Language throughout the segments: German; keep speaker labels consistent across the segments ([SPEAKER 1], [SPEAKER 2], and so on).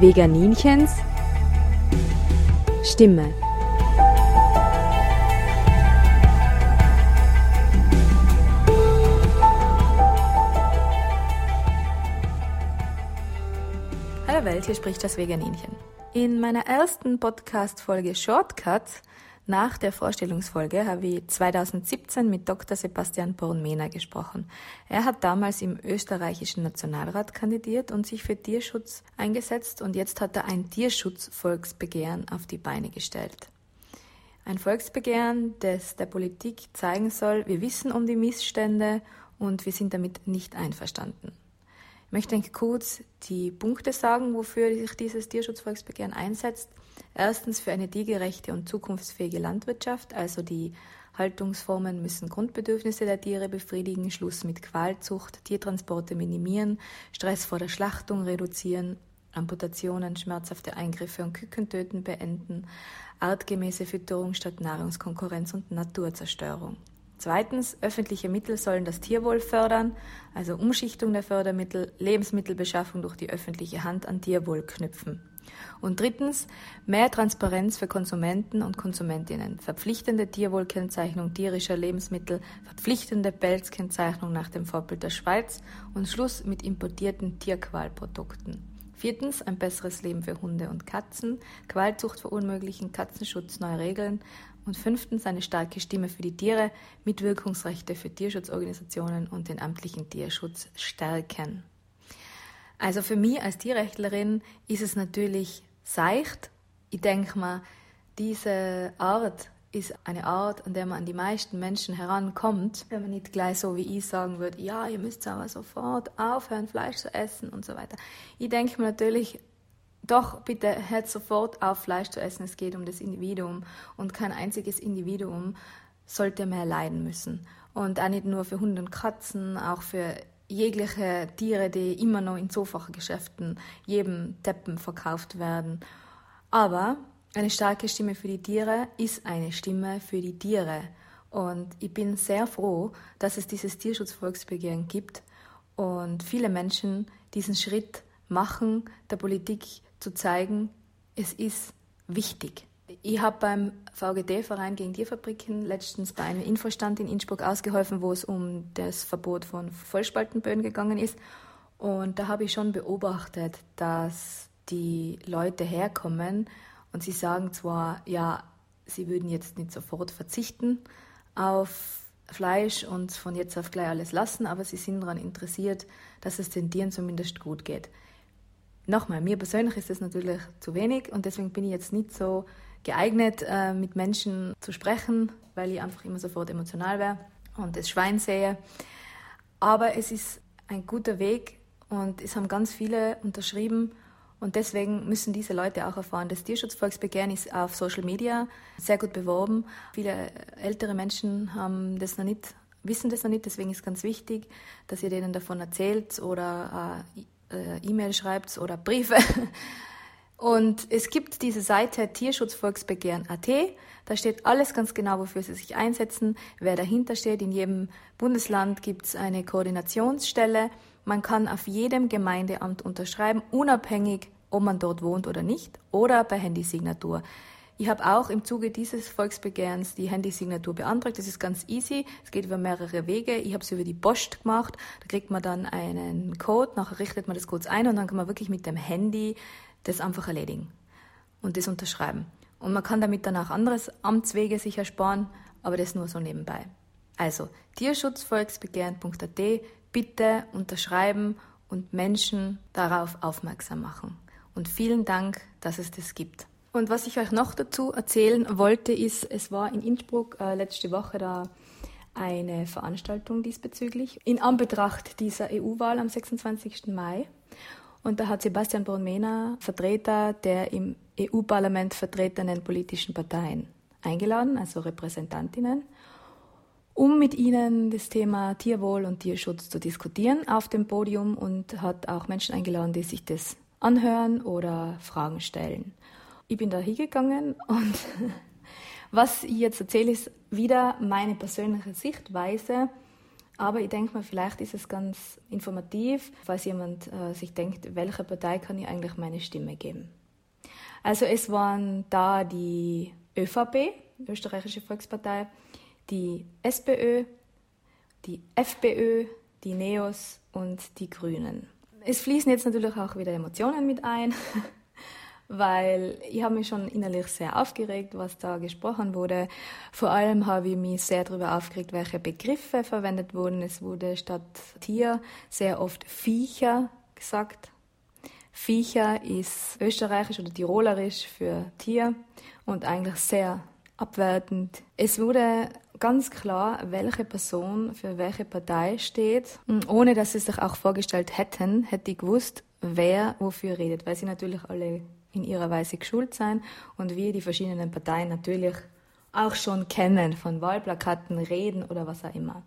[SPEAKER 1] Veganinchens Stimme.
[SPEAKER 2] Hallo Welt, hier spricht das Veganinchen. In meiner ersten Podcast-Folge Shortcuts nach der Vorstellungsfolge habe ich 2017 mit Dr. Sebastian Bornmena gesprochen. Er hat damals im österreichischen Nationalrat kandidiert und sich für Tierschutz eingesetzt und jetzt hat er ein Tierschutzvolksbegehren auf die Beine gestellt. Ein Volksbegehren, das der Politik zeigen soll, wir wissen um die Missstände und wir sind damit nicht einverstanden. Ich möchte kurz die Punkte sagen, wofür sich dieses Tierschutzvolksbegehren einsetzt. Erstens für eine tiergerechte und zukunftsfähige Landwirtschaft, also die Haltungsformen müssen Grundbedürfnisse der Tiere befriedigen, Schluss mit Qualzucht, Tiertransporte minimieren, Stress vor der Schlachtung reduzieren, Amputationen, schmerzhafte Eingriffe und Kükentöten beenden, artgemäße Fütterung statt Nahrungskonkurrenz und Naturzerstörung. Zweitens, öffentliche Mittel sollen das Tierwohl fördern, also Umschichtung der Fördermittel, Lebensmittelbeschaffung durch die öffentliche Hand an Tierwohl knüpfen. Und drittens, mehr Transparenz für Konsumenten und Konsumentinnen, verpflichtende Tierwohlkennzeichnung tierischer Lebensmittel, verpflichtende Pelzkennzeichnung nach dem Vorbild der Schweiz und Schluss mit importierten Tierqualprodukten. Viertens, ein besseres Leben für Hunde und Katzen, Qualzucht verunmöglichen, Katzenschutz, neue Regeln. Und fünftens, eine starke Stimme für die Tiere, Mitwirkungsrechte für Tierschutzorganisationen und den amtlichen Tierschutz stärken. Also für mich als Tierrechtlerin ist es natürlich seicht. Ich denke mal, diese Art ist eine Art, an der man an die meisten Menschen herankommt, wenn man nicht gleich so wie ich sagen würde, ja, ihr müsst aber sofort aufhören, Fleisch zu essen und so weiter. Ich denke mir natürlich, doch, bitte hört sofort auf, Fleisch zu essen. Es geht um das Individuum und kein einziges Individuum sollte mehr leiden müssen. Und auch nicht nur für Hunde und Katzen, auch für jegliche Tiere, die immer noch in Zofachgeschäften jedem Teppen verkauft werden. Aber eine starke Stimme für die Tiere ist eine Stimme für die Tiere. Und ich bin sehr froh, dass es dieses Tierschutzvolksbegehren gibt und viele Menschen diesen Schritt machen, der Politik zu zeigen, es ist wichtig. Ich habe beim VGD-Verein gegen Tierfabriken letztens bei einem Infostand in Innsbruck ausgeholfen, wo es um das Verbot von Vollspaltenböden gegangen ist. Und da habe ich schon beobachtet, dass die Leute herkommen und sie sagen zwar, ja, sie würden jetzt nicht sofort verzichten auf Fleisch und von jetzt auf gleich alles lassen, aber sie sind daran interessiert, dass es den Tieren zumindest gut geht. Nochmal, mir persönlich ist das natürlich zu wenig und deswegen bin ich jetzt nicht so geeignet, äh, mit Menschen zu sprechen, weil ich einfach immer sofort emotional wäre und das Schwein sehe. Aber es ist ein guter Weg und es haben ganz viele unterschrieben und deswegen müssen diese Leute auch erfahren. Das Tierschutzvolksbegehren ist auf Social Media sehr gut beworben. Viele ältere Menschen haben das noch nicht, wissen das noch nicht, deswegen ist ganz wichtig, dass ihr denen davon erzählt oder äh, E-Mail schreibt oder Briefe und es gibt diese Seite Tierschutzvolksbegehren.at. Da steht alles ganz genau, wofür sie sich einsetzen, wer dahinter steht. In jedem Bundesland gibt es eine Koordinationsstelle. Man kann auf jedem Gemeindeamt unterschreiben, unabhängig, ob man dort wohnt oder nicht, oder per Handysignatur. Ich habe auch im Zuge dieses Volksbegehrens die Handysignatur beantragt. Das ist ganz easy. Es geht über mehrere Wege. Ich habe es über die Post gemacht. Da kriegt man dann einen Code, nachher richtet man das kurz ein und dann kann man wirklich mit dem Handy das einfach erledigen und das unterschreiben. Und man kann damit dann auch anderes Amtswege sich ersparen, aber das nur so nebenbei. Also tierschutzvolksbegehren.at bitte unterschreiben und Menschen darauf aufmerksam machen. Und vielen Dank, dass es das gibt. Und was ich euch noch dazu erzählen wollte, ist, es war in Innsbruck äh, letzte Woche da eine Veranstaltung diesbezüglich in Anbetracht dieser EU-Wahl am 26. Mai. Und da hat Sebastian Bornmena Vertreter der im EU-Parlament vertretenen politischen Parteien eingeladen, also Repräsentantinnen, um mit ihnen das Thema Tierwohl und Tierschutz zu diskutieren auf dem Podium und hat auch Menschen eingeladen, die sich das anhören oder Fragen stellen. Ich bin da hingegangen und was ich jetzt erzähle, ist wieder meine persönliche Sichtweise Aber ich denke mal, vielleicht ist es ganz informativ, falls jemand äh, sich denkt, welcher Partei kann ich eigentlich meine Stimme geben. Also es waren da die ÖVP, Österreichische Volkspartei, die SPÖ, die FPÖ, die NEOS und die Grünen. Es fließen jetzt natürlich auch wieder Emotionen mit ein, weil ich habe mich schon innerlich sehr aufgeregt, was da gesprochen wurde. Vor allem habe ich mich sehr darüber aufgeregt, welche Begriffe verwendet wurden. Es wurde statt Tier sehr oft Viecher gesagt. Viecher ist österreichisch oder tirolerisch für Tier und eigentlich sehr abwertend. Es wurde ganz klar, welche Person für welche Partei steht. Ohne dass sie sich auch vorgestellt hätten, hätte ich gewusst, wer wofür redet, weil sie natürlich alle in ihrer Weise geschult sein und wir die verschiedenen Parteien natürlich auch schon kennen von Wahlplakaten, Reden oder was auch immer.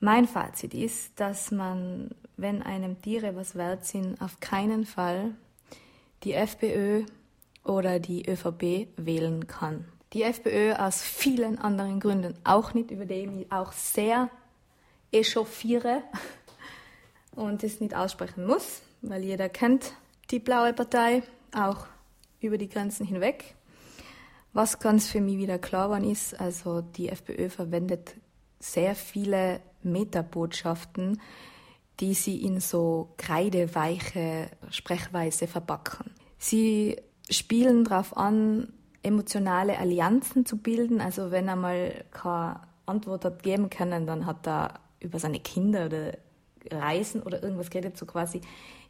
[SPEAKER 2] Mein Fazit ist, dass man, wenn einem Tiere was wert sind, auf keinen Fall die FPÖ oder die ÖVP wählen kann. Die FPÖ aus vielen anderen Gründen auch nicht, über die ich auch sehr echauffiere und es nicht aussprechen muss, weil jeder kennt die blaue Partei, auch über die Grenzen hinweg. Was ganz für mich wieder klar war, ist, also die FPÖ verwendet sehr viele Metabotschaften, die sie in so kreideweiche Sprechweise verpacken. Sie spielen darauf an, emotionale Allianzen zu bilden. Also wenn er mal keine Antwort hat geben können, dann hat er über seine Kinder oder Reisen oder irgendwas geredet, so quasi,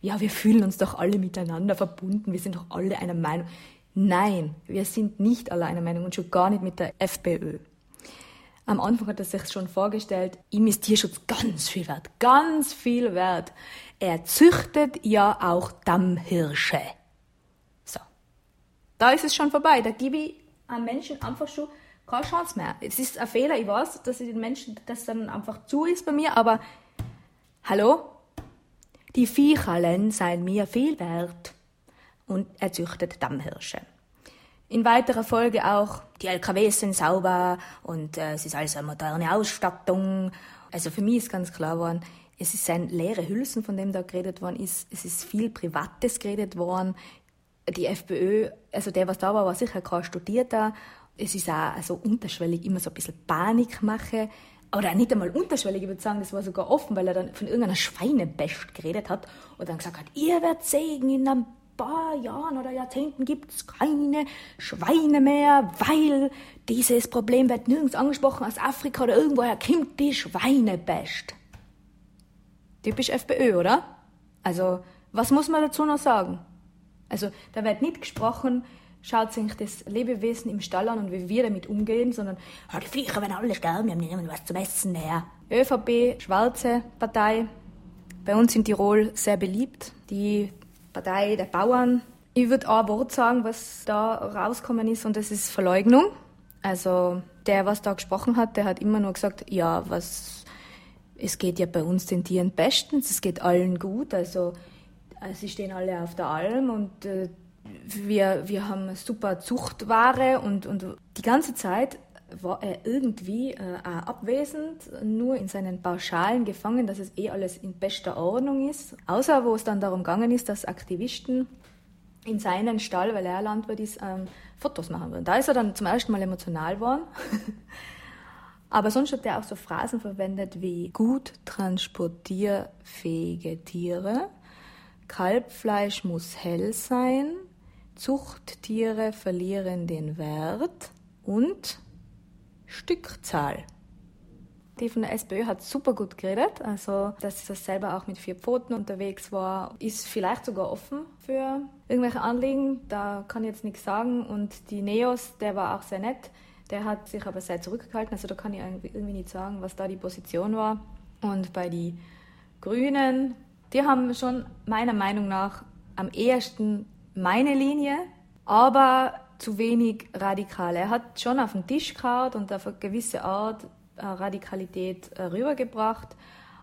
[SPEAKER 2] ja, wir fühlen uns doch alle miteinander verbunden, wir sind doch alle einer Meinung. Nein, wir sind nicht alle einer Meinung und schon gar nicht mit der FPÖ. Am Anfang hat er sich schon vorgestellt, ihm ist Tierschutz ganz viel wert, ganz viel wert. Er züchtet ja auch Dammhirsche. Da ist es schon vorbei. Da gebe ich einem Menschen einfach schon keine Chance mehr. Es ist ein Fehler, ich weiß, dass ich den Menschen das dann einfach zu ist bei mir, aber hallo? Die Viecherlen seien mir viel wert. Und er züchtet Dammhirsche. In weiterer Folge auch, die LKWs sind sauber und äh, es ist alles eine moderne Ausstattung. Also für mich ist ganz klar geworden, es ist ein leere Hülsen, von dem da geredet worden ist. Es ist viel Privates geredet worden die FPÖ, also der, was da war, war sicher kein Studierter. Es ist auch also unterschwellig immer so ein bisschen Panik mache. Oder nicht einmal unterschwellig, ich würde sagen, das war sogar offen, weil er dann von irgendeiner Schweinebest geredet hat und dann gesagt hat, ihr werdet sehen, in ein paar Jahren oder Jahrzehnten gibt es keine Schweine mehr, weil dieses Problem wird nirgends angesprochen aus Afrika oder irgendwoher kommt die Schweinebest. Typisch FPÖ, oder? Also, was muss man dazu noch sagen? Also da wird nicht gesprochen, schaut sich das Lebewesen im Stall an und wie wir damit umgehen, sondern die Viecher werden alle sterben, wir haben niemand was zum Essen mehr. ÖVP, schwarze Partei, bei uns in Tirol sehr beliebt. Die Partei der Bauern. Ich würde ein Wort sagen, was da rausgekommen ist, und das ist Verleugnung. Also der, was da gesprochen hat, der hat immer nur gesagt, ja, was, es geht ja bei uns den Tieren bestens, es geht allen gut, also äh, sie stehen alle auf der Alm und äh, wir, wir haben super Zuchtware und, und die ganze Zeit war er irgendwie äh, abwesend, nur in seinen Pauschalen gefangen, dass es eh alles in bester Ordnung ist. Außer wo es dann darum gegangen ist, dass Aktivisten in seinen Stall, weil er Landwirt ist, ähm, Fotos machen würden. Da ist er dann zum ersten Mal emotional geworden. Aber sonst hat er auch so Phrasen verwendet wie gut transportierfähige Tiere Kalbfleisch muss hell sein, Zuchttiere verlieren den Wert und Stückzahl. Die von der SPÖ hat super gut geredet, also dass sie selber auch mit vier Pfoten unterwegs war, ist vielleicht sogar offen für irgendwelche Anliegen, da kann ich jetzt nichts sagen. Und die Neos, der war auch sehr nett, der hat sich aber sehr zurückgehalten, also da kann ich irgendwie nicht sagen, was da die Position war. Und bei den Grünen, die haben schon meiner Meinung nach am ehesten meine Linie, aber zu wenig radikal. Er hat schon auf den Tisch gehauen und auf eine gewisse Art äh, Radikalität äh, rübergebracht,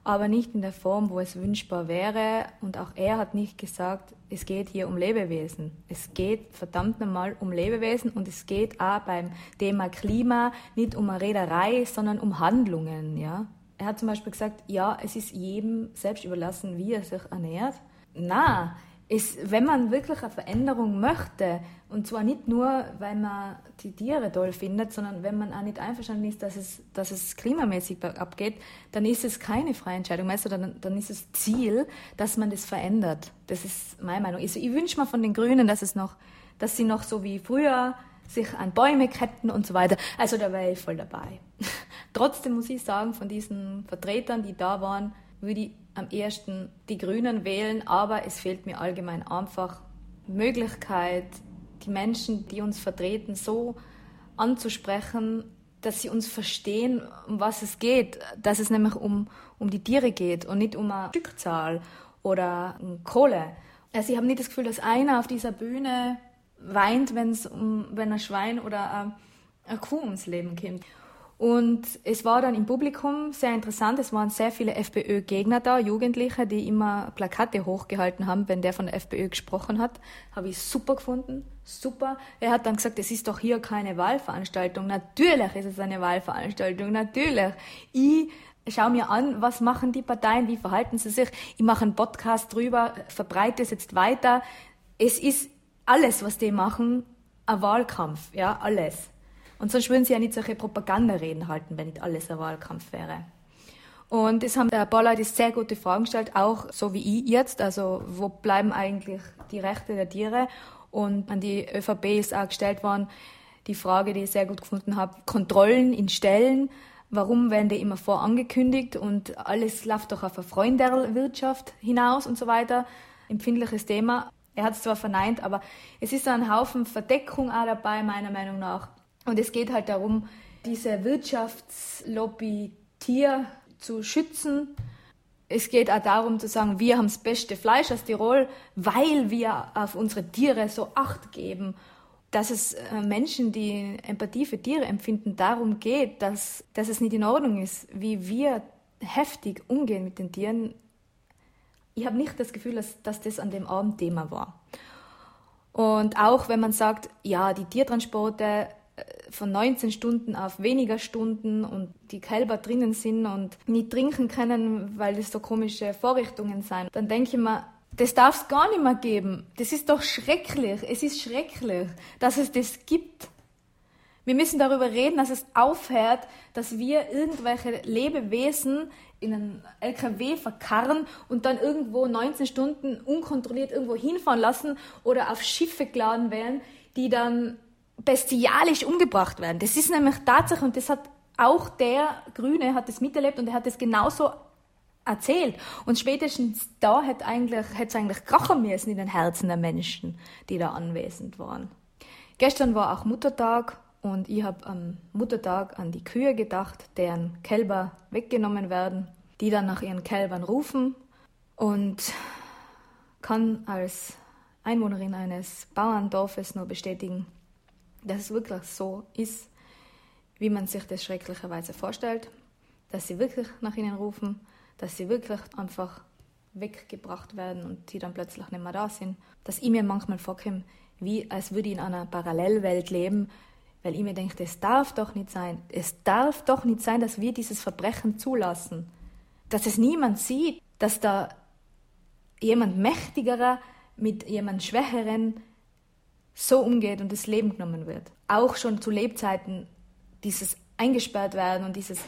[SPEAKER 2] aber nicht in der Form, wo es wünschbar wäre. Und auch er hat nicht gesagt, es geht hier um Lebewesen. Es geht verdammt nochmal um Lebewesen und es geht auch beim Thema Klima nicht um eine Rederei, sondern um Handlungen, ja. Er hat zum Beispiel gesagt, ja, es ist jedem selbst überlassen, wie er sich ernährt. Na, ist, wenn man wirklich eine Veränderung möchte, und zwar nicht nur, weil man die Tiere toll findet, sondern wenn man auch nicht einverstanden ist, dass es, dass es klimamäßig abgeht, dann ist es keine freie Entscheidung mehr, sondern dann ist es Ziel, dass man das verändert. Das ist meine Meinung. Also ich wünsche mir von den Grünen, dass es noch, dass sie noch so wie früher sich an Bäume ketten und so weiter. Also da wäre ich voll dabei. Trotzdem muss ich sagen, von diesen Vertretern, die da waren, würde ich am ersten die Grünen wählen, aber es fehlt mir allgemein einfach Möglichkeit, die Menschen, die uns vertreten, so anzusprechen, dass sie uns verstehen, um was es geht. Dass es nämlich um, um die Tiere geht und nicht um eine Stückzahl oder um Kohle. Also ich habe nicht das Gefühl, dass einer auf dieser Bühne weint, wenn's um, wenn ein Schwein oder eine Kuh ums Leben kommt. Und es war dann im Publikum sehr interessant. Es waren sehr viele FPÖ-Gegner da, Jugendliche, die immer Plakate hochgehalten haben, wenn der von der FPÖ gesprochen hat. Habe ich super gefunden. Super. Er hat dann gesagt, es ist doch hier keine Wahlveranstaltung. Natürlich ist es eine Wahlveranstaltung. Natürlich. Ich schau mir an, was machen die Parteien, wie verhalten sie sich. Ich mache einen Podcast drüber, verbreite es jetzt weiter. Es ist alles, was die machen, ein Wahlkampf. Ja, alles. Und sonst würden sie ja nicht solche Propagandareden halten, wenn nicht alles ein Wahlkampf wäre. Und es haben ein paar Leute sehr gute Fragen gestellt, auch so wie ich jetzt. Also, wo bleiben eigentlich die Rechte der Tiere? Und an die ÖVP ist auch gestellt worden, die Frage, die ich sehr gut gefunden habe, Kontrollen in Stellen. Warum werden die immer vorangekündigt und alles läuft doch auf eine Freunderwirtschaft hinaus und so weiter? Empfindliches Thema. Er hat es zwar verneint, aber es ist ein Haufen Verdeckung auch dabei, meiner Meinung nach. Und es geht halt darum, diese Wirtschaftslobby Tier zu schützen. Es geht auch darum zu sagen, wir haben das beste Fleisch aus Tirol, weil wir auf unsere Tiere so Acht geben. Dass es äh, Menschen, die Empathie für Tiere empfinden, darum geht, dass, dass es nicht in Ordnung ist, wie wir heftig umgehen mit den Tieren. Ich habe nicht das Gefühl, dass, dass das an dem Abend Thema war. Und auch wenn man sagt, ja, die Tiertransporte von 19 Stunden auf weniger Stunden und die Kälber drinnen sind und nicht trinken können, weil es so komische Vorrichtungen sind, dann denke ich mir, das darf es gar nicht mehr geben. Das ist doch schrecklich. Es ist schrecklich, dass es das gibt. Wir müssen darüber reden, dass es aufhört, dass wir irgendwelche Lebewesen in einen LKW verkarren und dann irgendwo 19 Stunden unkontrolliert irgendwo hinfahren lassen oder auf Schiffe geladen werden, die dann bestialisch umgebracht werden. Das ist nämlich Tatsache und das hat auch der Grüne hat das miterlebt und er hat es genauso erzählt. Und spätestens da hätte eigentlich, hätte es eigentlich krachen müssen in den Herzen der Menschen, die da anwesend waren. Gestern war auch Muttertag und ich habe am Muttertag an die Kühe gedacht, deren Kälber weggenommen werden, die dann nach ihren Kälbern rufen und kann als Einwohnerin eines Bauerndorfes nur bestätigen, dass es wirklich so ist, wie man sich das schrecklicherweise vorstellt, dass sie wirklich nach ihnen rufen, dass sie wirklich einfach weggebracht werden und sie dann plötzlich nicht mehr da sind. Dass ich mir manchmal vorkomme, wie als würde ich in einer Parallelwelt leben, weil ich mir denke, das darf doch nicht sein. Es darf doch nicht sein, dass wir dieses Verbrechen zulassen. Dass es niemand sieht, dass da jemand Mächtigerer mit jemand Schwächeren so umgeht und das Leben genommen wird. Auch schon zu Lebzeiten dieses eingesperrt werden und dieses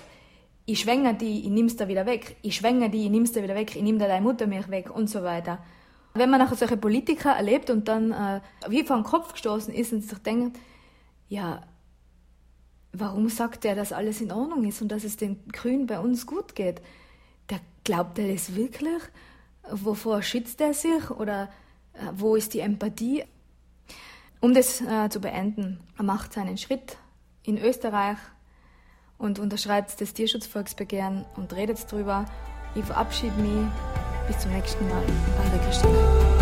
[SPEAKER 2] ich schwängere die, ich nimm's da wieder weg, ich schwängere die, ich nimm's da wieder weg, ich nehme da deine Muttermilch weg und so weiter. Wenn man nachher solche Politiker erlebt und dann äh, wie vor den Kopf gestoßen ist und sich denkt, ja, warum sagt er, dass alles in Ordnung ist und dass es den Grünen bei uns gut geht? Der glaubt er das wirklich? Wovor schützt er sich? Oder äh, wo ist die Empathie? Um das äh, zu beenden, er macht seinen Schritt in Österreich und unterschreibt das Tierschutzvolksbegehren und redet drüber. Ich verabschiede mich. Bis zum nächsten Mal. Eure Christina.